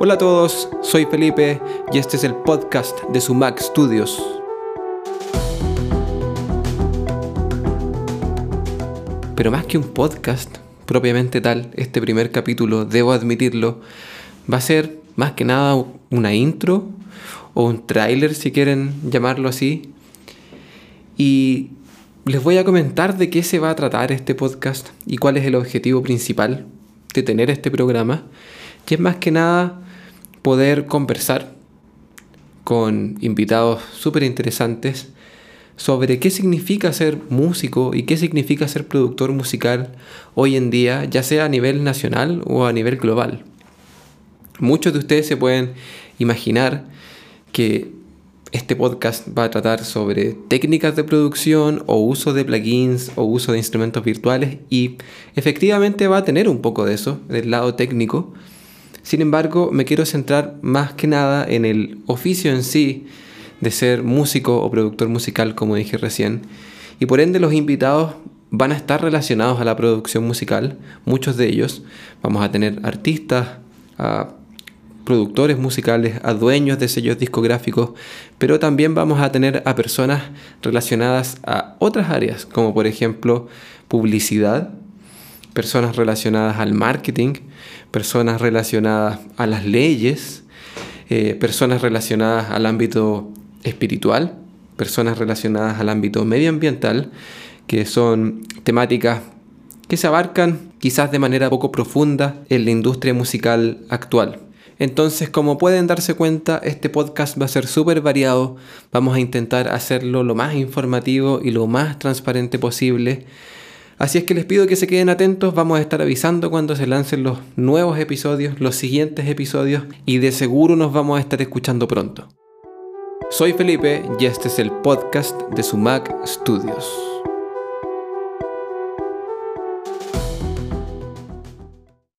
Hola a todos, soy Felipe y este es el podcast de Sumac Studios. Pero más que un podcast propiamente tal, este primer capítulo, debo admitirlo, va a ser más que nada una intro o un tráiler si quieren llamarlo así. Y les voy a comentar de qué se va a tratar este podcast y cuál es el objetivo principal de tener este programa. Y es más que nada poder conversar con invitados súper interesantes sobre qué significa ser músico y qué significa ser productor musical hoy en día, ya sea a nivel nacional o a nivel global. Muchos de ustedes se pueden imaginar que este podcast va a tratar sobre técnicas de producción o uso de plugins o uso de instrumentos virtuales y efectivamente va a tener un poco de eso, del lado técnico. Sin embargo, me quiero centrar más que nada en el oficio en sí de ser músico o productor musical, como dije recién. Y por ende los invitados van a estar relacionados a la producción musical, muchos de ellos. Vamos a tener artistas, productores musicales, dueños de sellos discográficos, pero también vamos a tener a personas relacionadas a otras áreas, como por ejemplo publicidad, personas relacionadas al marketing, personas relacionadas a las leyes, eh, personas relacionadas al ámbito espiritual, personas relacionadas al ámbito medioambiental, que son temáticas que se abarcan quizás de manera poco profunda en la industria musical actual. Entonces, como pueden darse cuenta, este podcast va a ser súper variado. Vamos a intentar hacerlo lo más informativo y lo más transparente posible. Así es que les pido que se queden atentos, vamos a estar avisando cuando se lancen los nuevos episodios, los siguientes episodios y de seguro nos vamos a estar escuchando pronto. Soy Felipe y este es el podcast de Sumac Studios.